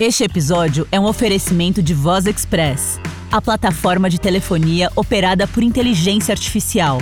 Este episódio é um oferecimento de Voz Express, a plataforma de telefonia operada por inteligência artificial.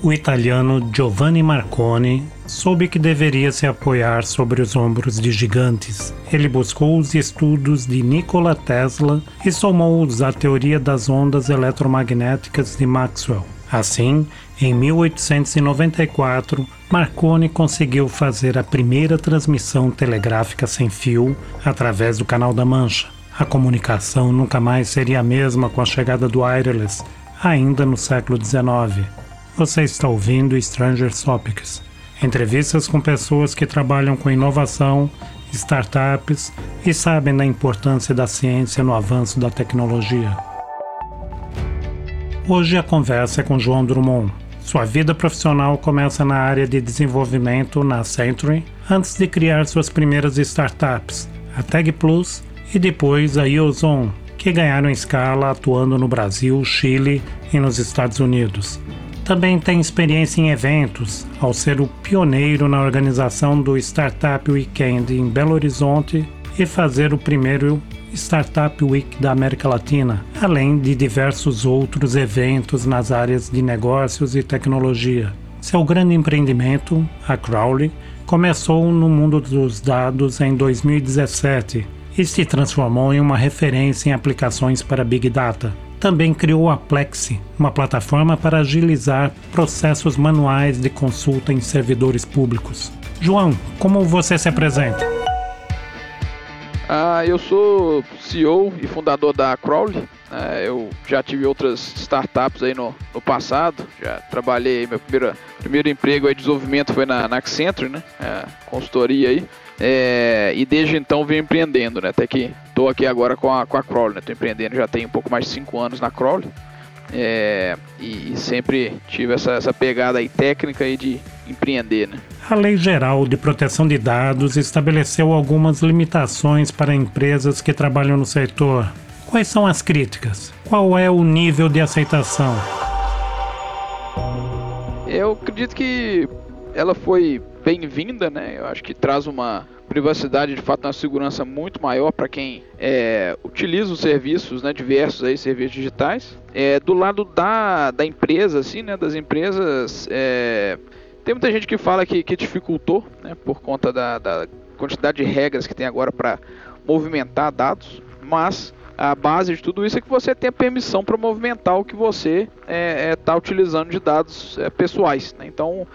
O italiano Giovanni Marconi soube que deveria se apoiar sobre os ombros de gigantes. Ele buscou os estudos de Nikola Tesla e somou-os à teoria das ondas eletromagnéticas de Maxwell. Assim, em 1894, Marconi conseguiu fazer a primeira transmissão telegráfica sem fio através do Canal da Mancha. A comunicação nunca mais seria a mesma com a chegada do wireless, ainda no século XIX. Você está ouvindo Stranger Topics entrevistas com pessoas que trabalham com inovação, startups e sabem da importância da ciência no avanço da tecnologia. Hoje a conversa é com João Drummond. Sua vida profissional começa na área de desenvolvimento na Century, antes de criar suas primeiras startups, a Tag Plus e depois a Iozon, que ganharam escala atuando no Brasil, Chile e nos Estados Unidos. Também tem experiência em eventos, ao ser o pioneiro na organização do Startup Weekend em Belo Horizonte e fazer o primeiro Startup Week da América Latina, além de diversos outros eventos nas áreas de negócios e tecnologia. Seu grande empreendimento, a Crowley, começou no mundo dos dados em 2017 e se transformou em uma referência em aplicações para Big Data também criou a Plexi, uma plataforma para agilizar processos manuais de consulta em servidores públicos. João, como você se apresenta? Ah, eu sou CEO e fundador da Crowley. É, eu já tive outras startups aí no, no passado. Já trabalhei, meu primeiro, primeiro emprego aí de desenvolvimento foi na, na Accenture, né? É, consultoria aí. É, e desde então venho empreendendo, né? Até que estou aqui agora com a, com a Crowley, né? Tô empreendendo já tem um pouco mais de 5 anos na Crowley. É, e, e, sempre tive essa, essa pegada aí técnica aí de empreender, né? A Lei Geral de Proteção de Dados estabeleceu algumas limitações para empresas que trabalham no setor. Quais são as críticas? Qual é o nível de aceitação? Eu acredito que ela foi bem-vinda, né? Eu acho que traz uma privacidade, de fato, uma segurança muito maior para quem é, utiliza os serviços, né, diversos aí, serviços digitais. É, do lado da, da empresa, assim, né, das empresas, é, tem muita gente que fala que, que dificultou, né, por conta da, da quantidade de regras que tem agora para movimentar dados, mas a base de tudo isso é que você tem a permissão para movimentar o que você está é, é, tá utilizando de dados é, pessoais. Né? Então,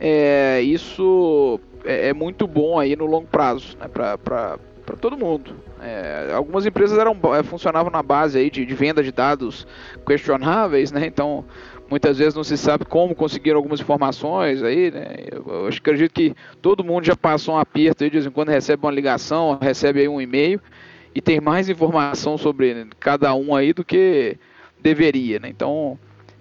é, isso é, é, muito bom aí no longo prazo, né, para todo mundo. É, algumas empresas eram, é, funcionavam na base aí de, de, venda de dados questionáveis, né, então muitas vezes não se sabe como conseguir algumas informações aí, né, eu, eu acredito que todo mundo já passou um aperto aí, de vez em quando recebe uma ligação, recebe aí um e-mail e tem mais informação sobre cada um aí do que deveria, né, então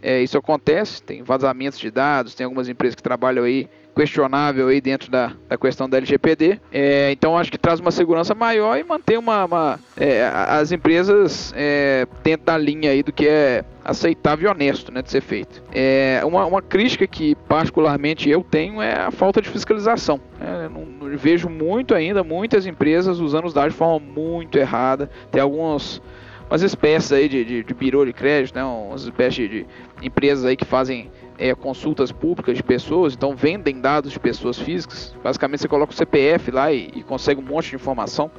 é, isso acontece, tem vazamentos de dados, tem algumas empresas que trabalham aí questionável aí dentro da, da questão da LGPD. É, então acho que traz uma segurança maior e mantém uma, uma é, as empresas é, dentro da linha aí do que é aceitável e honesto né, de ser feito. É, uma, uma crítica que particularmente eu tenho é a falta de fiscalização. É, não, não, vejo muito ainda muitas empresas usando os dados de forma muito errada. Tem alguns umas espécies aí de, de, de birô de crédito, né, umas espécies de, de empresas aí que fazem é, consultas públicas de pessoas, então vendem dados de pessoas físicas. Basicamente você coloca o CPF lá e, e consegue um monte de informação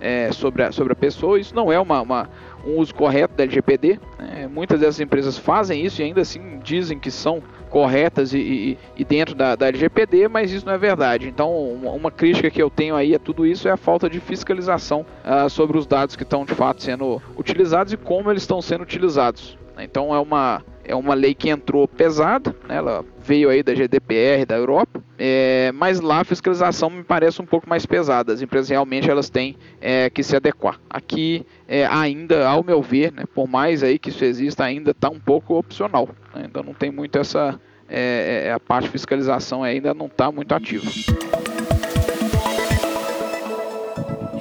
é, sobre, a, sobre a pessoa. Isso não é uma, uma um uso correto da LGPD. Né? Muitas dessas empresas fazem isso e ainda assim dizem que são corretas e, e, e dentro da, da, LGPD, mas isso não é verdade. Então, uma, uma, crítica que eu tenho aí a tudo isso é a falta de fiscalização uh, sobre os dados que estão de fato sendo utilizados e como eles estão sendo utilizados. Então, é uma é uma lei que entrou pesada, né? ela veio aí da GDPR da Europa, é, mas lá a fiscalização me parece um pouco mais pesada. As empresas realmente elas têm é, que se adequar. Aqui é, ainda, ao meu ver, né, por mais aí que isso exista, ainda está um pouco opcional. Né? Ainda não tem muito essa é, é, a parte de fiscalização ainda não está muito ativa.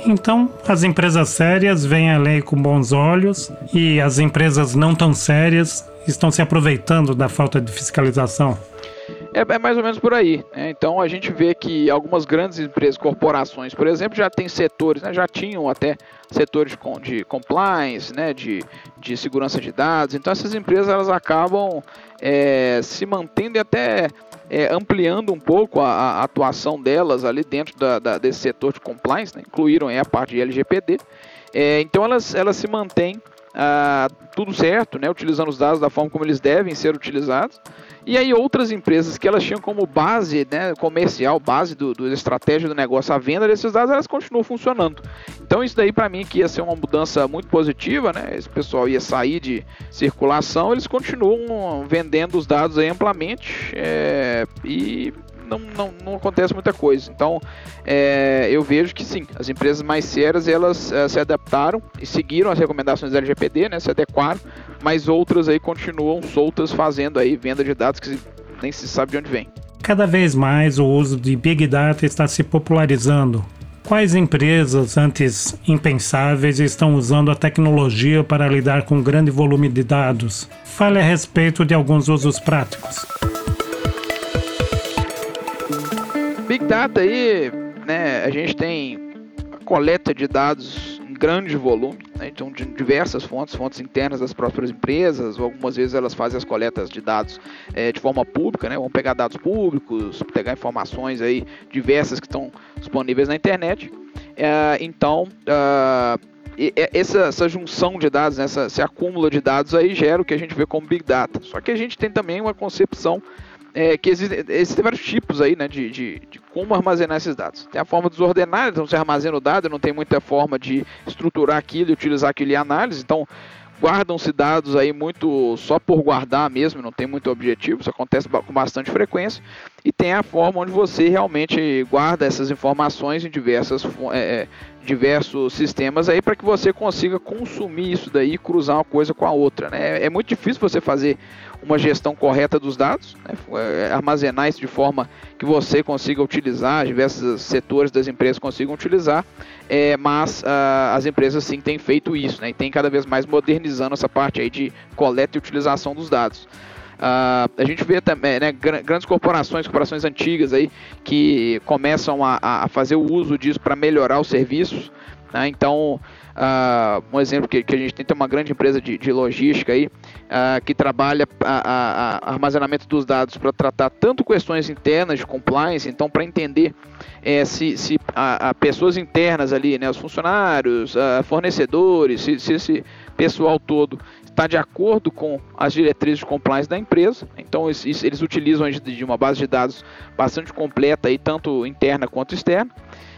Então, as empresas sérias veem a lei com bons olhos e as empresas não tão sérias estão se aproveitando da falta de fiscalização. É, é, mais ou menos por aí. Né? Então a gente vê que algumas grandes empresas, corporações, por exemplo, já têm setores, né? já tinham até setores de, de compliance, né? de, de segurança de dados. Então essas empresas elas acabam é, se mantendo e até é, ampliando um pouco a, a, atuação delas ali dentro da, da, desse setor de compliance, né? incluíram a parte de LGPD. É, então elas, elas se mantêm ah, tudo certo, né? utilizando os dados da forma como eles devem ser utilizados. E aí outras empresas que elas tinham como base né, comercial, base do, do estratégia do negócio, a venda desses dados, elas continuam funcionando. Então isso daí para mim que ia ser uma mudança muito positiva, né? Esse pessoal ia sair de circulação, eles continuam vendendo os dados amplamente é, e não, não, não acontece muita coisa. Então, é, eu vejo que sim, as empresas mais sérias elas é, se adaptaram e seguiram as recomendações da LGPD, né, se adequaram, mas outras aí continuam soltas fazendo aí venda de dados que nem se sabe de onde vem. Cada vez mais o uso de Big Data está se popularizando. Quais empresas antes impensáveis estão usando a tecnologia para lidar com grande volume de dados? Fale a respeito de alguns usos práticos. Big Data aí, né, a gente tem a coleta de dados em grande volume, né, então de diversas fontes, fontes internas das próprias empresas, ou algumas vezes elas fazem as coletas de dados é, de forma pública, né, vão pegar dados públicos, pegar informações aí diversas que estão disponíveis na internet. É, então, uh, essa, essa, junção de dados, né, essa, esse acúmulo de dados aí gera o que a gente vê como Big Data. Só que a gente tem também uma concepção é, que existem, existem, vários tipos aí, né, de, de, de, como armazenar esses dados. Tem a forma desordenada, então você armazena o dado, não tem muita forma de estruturar aquilo e utilizar aquilo em análise, então guardam-se dados aí muito só por guardar mesmo, não tem muito objetivo, isso acontece com bastante frequência. E tem a forma onde você realmente guarda essas informações em diversas, é, é diversos sistemas aí para que você consiga consumir isso daí e cruzar uma coisa com a outra. Né? É, é muito difícil você fazer uma gestão correta dos dados, né? É, armazenar isso de forma que você consiga utilizar, diversos setores das empresas consigam utilizar, é, mas uh, as empresas sim têm feito isso, né? e tem cada vez mais modernizando essa parte aí de coleta e utilização dos dados. Uh, a gente vê também né, grandes corporações, corporações antigas aí que começam a, a fazer o uso disso para melhorar os serviços. Né? Então, Uh, um exemplo que, que, a gente tem, tem uma grande empresa de, de logística aí, uh, que trabalha a, a, a armazenamento dos dados para tratar tanto questões internas de compliance, então para entender é, se, se a, a, pessoas internas ali, né, os funcionários, fornecedores, se, se esse pessoal todo está de acordo com as diretrizes de compliance da empresa. Então eles, eles utilizam de uma base de dados bastante completa, aí, tanto interna quanto externa.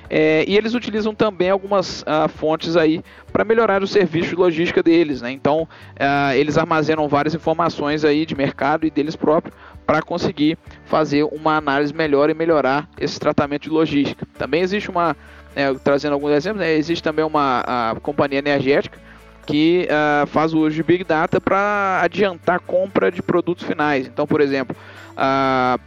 É, e eles utilizam também algumas uh, fontes aí para melhorar o serviço de logística deles. Né? Então, uh, eles armazenam várias informações aí de mercado e deles próprios para conseguir fazer uma análise melhor e melhorar esse tratamento de logística. Também existe uma, né, trazendo alguns exemplos, né, existe também uma companhia energética que uh, faz o uso de Big Data para adiantar a compra de produtos finais. Então, por exemplo,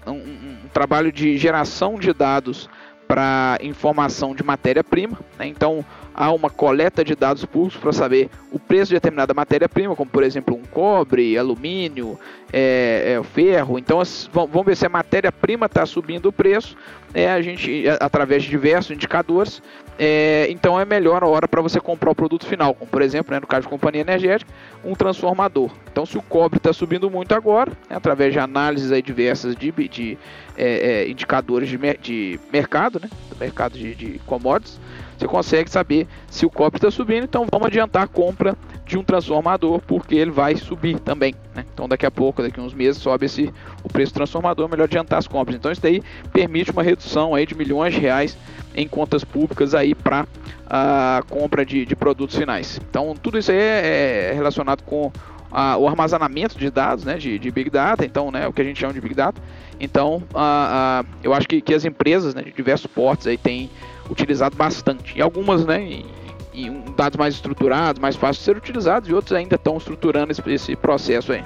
um, um trabalho de geração de dados para informação de matéria-prima. Né? Então, há uma coleta de dados públicos para saber o preço de determinada matéria-prima, como por exemplo um cobre, alumínio, é, é, ferro. Então, vamos ver se a matéria-prima está subindo o preço. É, a gente, através de diversos indicadores, é, então é melhor a hora para você comprar o produto final, como por exemplo, né, no caso de companhia energética, um transformador. Então, se o cobre está subindo muito agora, né, através de análises aí diversas de, de é, é, indicadores de, de mercado, né? Do mercado de, de commodities, você consegue saber se o cobre está subindo, então vamos adiantar a compra de um transformador, porque ele vai subir também. Né? Então daqui a pouco, daqui a uns meses, sobe esse, o preço do transformador, é melhor adiantar as compras. Então isso daí permite uma redução aí de milhões de reais em contas públicas aí para a compra de, de, produtos finais. Então tudo isso aí é, é relacionado com a, o armazenamento de dados, né, de, de, Big Data, então, né, o que a gente chama de Big Data. Então, eu acho que, que as empresas né, de diversos portos aí têm utilizado bastante. E algumas, né, em, em dados mais estruturados, mais fáceis de ser utilizados, e outros ainda estão estruturando esse, esse processo aí.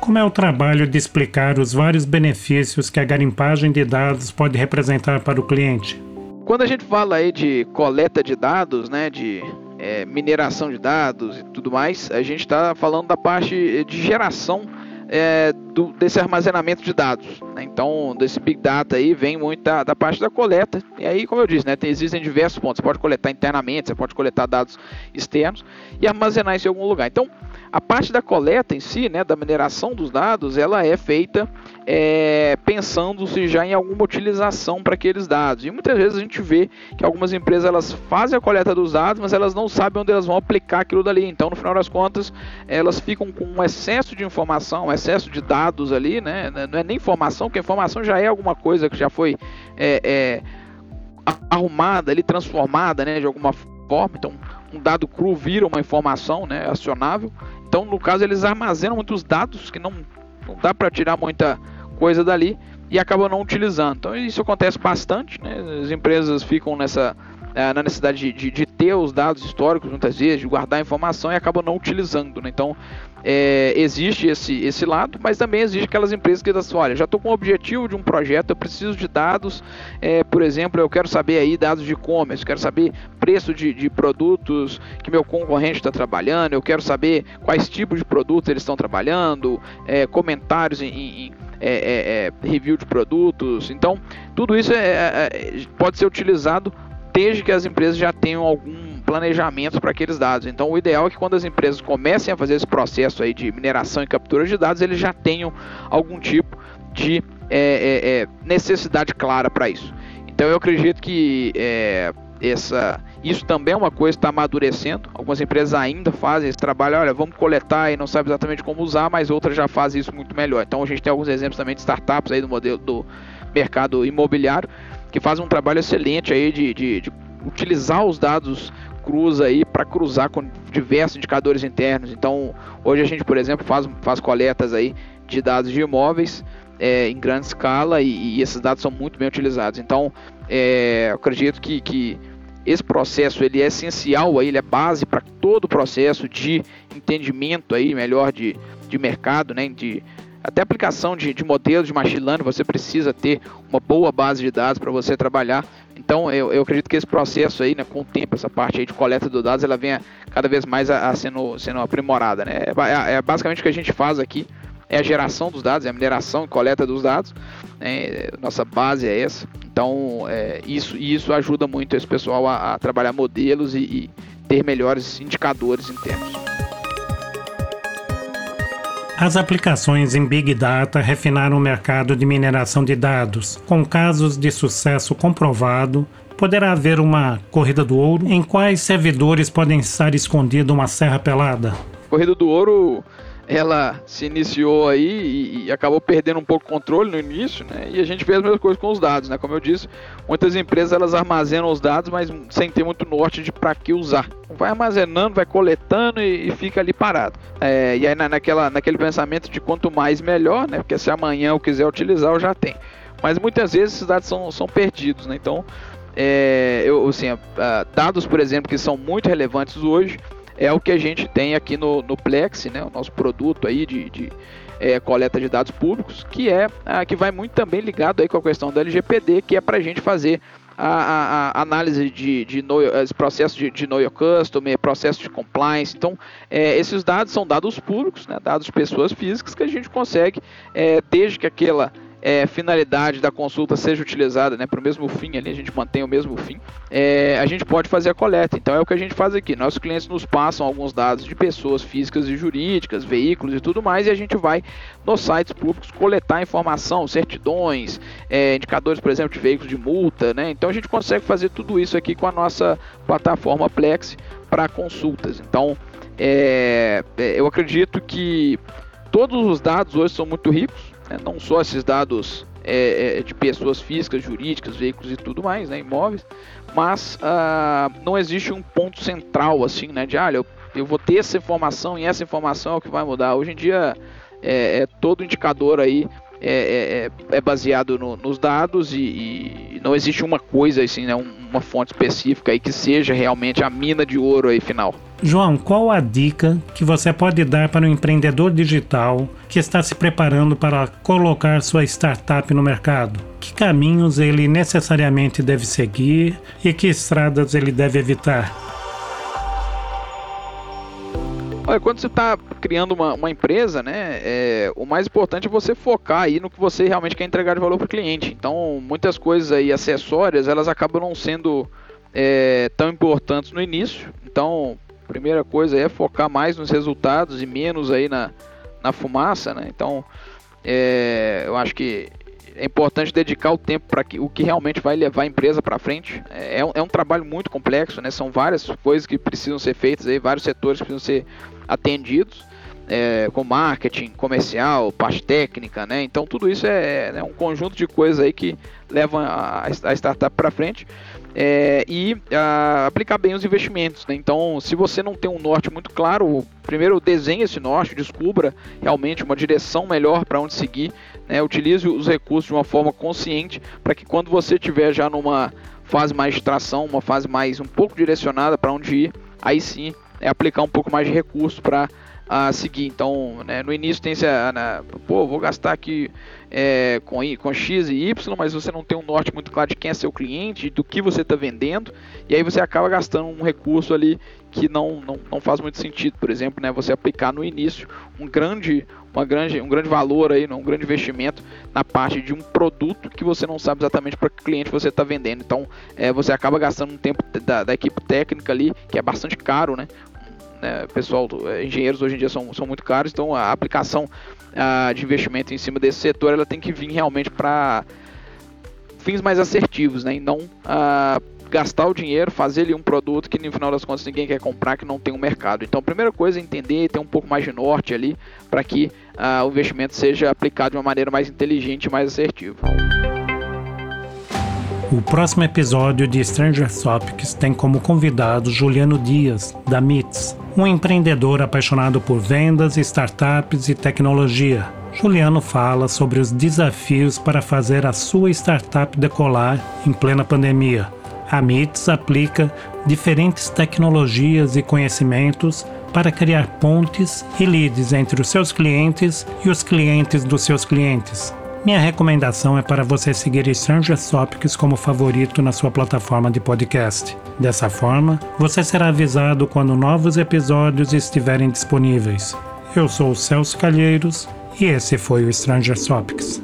Como é o trabalho de explicar os vários benefícios que a garimpagem de dados pode representar para o cliente? Quando a gente fala aí de coleta de dados, né, de é, mineração de dados e tudo mais, a gente está falando da parte de geração é, do, desse armazenamento de dados. Né? Então, desse Big Data aí vem muito da, da, parte da coleta. E aí, como eu disse, né, tem, existem diversos pontos. Você pode coletar internamente, você pode coletar dados externos e armazenar isso em algum lugar. Então, a parte da coleta em si, né, da mineração dos dados, ela é feita é, pensando-se já em alguma utilização para aqueles dados. E muitas vezes a gente vê que algumas empresas elas fazem a coleta dos dados, mas elas não sabem onde elas vão aplicar aquilo dali. Então, no final das contas, elas ficam com um excesso de informação, um excesso de dados ali, né? Não é nem informação, porque informação já é alguma coisa que já foi é, é, arrumada ali, transformada, né, de alguma forma. Então, um dado cru vira uma informação, né, acionável. Então, no caso, eles armazenam muitos dados que não, não dá para tirar muita coisa dali e acabam não utilizando. Então, isso acontece bastante. Né? As empresas ficam nessa é, na necessidade de, de, de, ter os dados históricos muitas vezes, de guardar a informação e acabam não utilizando. Né? Então, é, existe esse, esse lado, mas também existe aquelas empresas que dizem assim, olha, já estou com o objetivo de um projeto, eu preciso de dados, é, por exemplo, eu quero saber aí dados de e-commerce, quero saber preço de, de produtos que meu concorrente está trabalhando, eu quero saber quais tipos de produtos eles estão trabalhando, é, comentários em, em é, é, é, review de produtos. Então, tudo isso pode ser utilizado desde que as empresas já tenham algum planejamentos para aqueles dados. Então, o ideal é que quando as empresas comecem a fazer esse processo aí de mineração e captura de dados, eles já tenham algum tipo de é, é, é necessidade clara para isso. Então, eu acredito que é, essa, isso também é uma coisa que está amadurecendo. Algumas empresas ainda fazem esse trabalho, olha, vamos coletar e não sabe exatamente como usar, mas outras já fazem isso muito melhor. Então, a gente tem alguns exemplos também de startups aí do modelo do mercado imobiliário que fazem um trabalho excelente aí de, de, de utilizar os dados cruza aí para cruzar com diversos indicadores internos. Então, hoje a gente, por exemplo, faz, faz coletas aí de dados de imóveis é, em grande escala e, e, esses dados são muito bem utilizados. Então, é, acredito que, que esse processo ele é essencial, aí, ele é base para todo o processo de entendimento aí melhor de, de mercado, né, de até aplicação de, de modelos de machine learning, você precisa ter uma boa base de dados para você trabalhar. Então, eu, eu, acredito que esse processo aí, né, com o tempo, essa parte aí de coleta de dados, ela venha cada vez mais a, a sendo, sendo aprimorada. Né? É, é, basicamente o que a gente faz aqui, é a geração dos dados, é a mineração e coleta dos dados. Né? Nossa base é essa. Então, é, isso, isso ajuda muito esse pessoal a, a trabalhar modelos e, e ter melhores indicadores internos. As aplicações em Big Data refinaram o mercado de mineração de dados. Com casos de sucesso comprovado, poderá haver uma corrida do ouro em quais servidores podem estar escondido uma serra pelada. Corrida do ouro ela se iniciou aí e, e, acabou perdendo um pouco o controle no início, né? E a gente fez a mesma coisa com os dados, né? Como eu disse, muitas empresas elas armazenam os dados, mas sem ter muito norte de para que usar. Vai armazenando, vai coletando e, e fica ali parado. É, e aí na, naquela, naquele pensamento de quanto mais melhor, né? Porque se amanhã eu quiser utilizar, eu já tenho. Mas muitas vezes esses dados são, são perdidos, né? Então, é, eu, assim, dados, por exemplo, que são muito relevantes hoje, é o que a gente tem aqui no, no Plex, né, o nosso produto aí de, de é, coleta de dados públicos, que é a, que vai muito também ligado aí com a questão do LGPD, que é para a gente fazer a, a, a, análise de, de know, processo de, de know your customer, processo de compliance. Então, é, esses dados são dados públicos, né, dados de pessoas físicas que a gente consegue, é, desde que aquela é, finalidade da consulta seja utilizada né, para o mesmo fim, ali, a gente mantém o mesmo fim, é, a gente pode fazer a coleta. Então é o que a gente faz aqui. Nossos clientes nos passam alguns dados de pessoas físicas e jurídicas, veículos e tudo mais, e a gente vai nos sites públicos coletar informação, certidões, é, indicadores, por exemplo, de veículos de multa. Né? Então a gente consegue fazer tudo isso aqui com a nossa plataforma Plex para consultas. Então é, é, eu acredito que todos os dados hoje são muito ricos né? não só esses dados é, é, de pessoas físicas, jurídicas, veículos e tudo mais, né, imóveis, mas ah, não existe um ponto central assim, né, de ah, eu, eu vou ter essa informação e essa informação é o que vai mudar. Hoje em dia é, é todo indicador aí é, é, é baseado no, nos dados e, e, não existe uma coisa assim, né, uma fonte específica aí que seja realmente a mina de ouro aí final. João, qual a dica que você pode dar para um empreendedor digital que está se preparando para colocar sua startup no mercado? Que caminhos ele necessariamente deve seguir e que estradas ele deve evitar? Olha, quando você está criando uma, uma, empresa, né, é, o mais importante é você focar aí no que você realmente quer entregar de valor para o cliente. Então, muitas coisas aí acessórias, elas acabam não sendo é, tão importantes no início. Então, primeira coisa é focar mais nos resultados e menos aí na, na fumaça, né? Então, é, eu acho que é importante dedicar o tempo para o que realmente vai levar a empresa para frente. É, é, um, é, um, trabalho muito complexo, né? São várias coisas que precisam ser feitas aí, vários setores que precisam ser atendidos, é, com marketing, comercial, parte técnica, né? Então tudo isso é, é um conjunto de coisas aí que levam a, a startup para frente é, e a, aplicar bem os investimentos. Né? Então, se você não tem um norte muito claro, primeiro desenhe esse norte, descubra realmente uma direção melhor para onde seguir, né? utilize os recursos de uma forma consciente para que quando você estiver já numa fase mais de tração, uma fase mais um pouco direcionada para onde ir, aí sim é aplicar um pouco mais de recursos para a seguir. Então, né, no início tem esse, né, pô, vou gastar aqui é, com, com X e Y, mas você não tem um norte muito claro de quem é seu cliente, do que você está vendendo, e aí você acaba gastando um recurso ali que não, não, não faz muito sentido. Por exemplo, né, você aplicar no início um grande, uma grande, um grande valor aí, um grande investimento na parte de um produto que você não sabe exatamente para que cliente você está vendendo. Então, é, você acaba gastando um tempo da, da equipe técnica ali, que é bastante caro, né? Né, pessoal, é, engenheiros hoje em dia são, são muito caros, então a aplicação a, de investimento em cima desse setor ela tem que vir realmente para fins mais assertivos, né, e não a, gastar o dinheiro, fazer ali um produto que no final das contas ninguém quer comprar, que não tem um mercado. Então, a primeira coisa é entender, ter um pouco mais de norte ali, para que o investimento seja aplicado de uma maneira mais inteligente e mais assertiva. O próximo episódio de Stranger Topics tem como convidado Juliano Dias, da MITS, um empreendedor apaixonado por vendas, startups e tecnologia. Juliano fala sobre os desafios para fazer a sua startup decolar em plena pandemia. A MITS aplica diferentes tecnologias e conhecimentos para criar pontes e leads entre os seus clientes e os clientes dos seus clientes. Minha recomendação é para você seguir Stranger Topics como favorito na sua plataforma de podcast. Dessa forma, você será avisado quando novos episódios estiverem disponíveis. Eu sou o Celso Calheiros e esse foi o Stranger Topics.